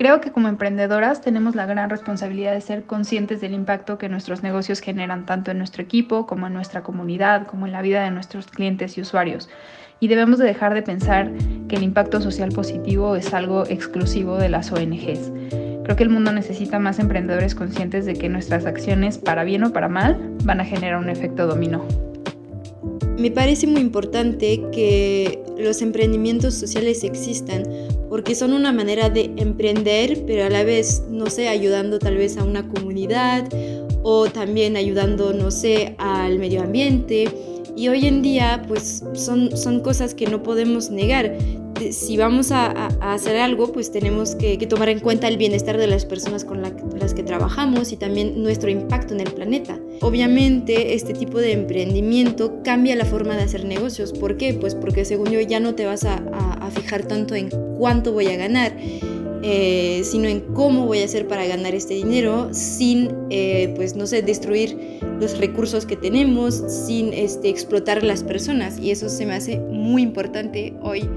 Creo que como emprendedoras tenemos la gran responsabilidad de ser conscientes del impacto que nuestros negocios generan tanto en nuestro equipo como en nuestra comunidad, como en la vida de nuestros clientes y usuarios. Y debemos de dejar de pensar que el impacto social positivo es algo exclusivo de las ONGs. Creo que el mundo necesita más emprendedores conscientes de que nuestras acciones, para bien o para mal, van a generar un efecto dominó. Me parece muy importante que los emprendimientos sociales existan porque son una manera de emprender, pero a la vez, no sé, ayudando tal vez a una comunidad o también ayudando, no sé, al medio ambiente. Y hoy en día, pues son, son cosas que no podemos negar si vamos a, hacer algo, pues tenemos que, tomar en cuenta el bienestar de las personas con las que trabajamos y también nuestro impacto en el planeta. Obviamente, este tipo de emprendimiento cambia la forma de hacer negocios. ¿Por qué? Pues porque según yo ya no te vas a, fijar tanto en cuánto voy a ganar, eh, sino en cómo voy a hacer para ganar este dinero sin, eh, pues no sé, destruir los recursos que tenemos, sin este, explotar las personas. Y eso se me hace muy importante hoy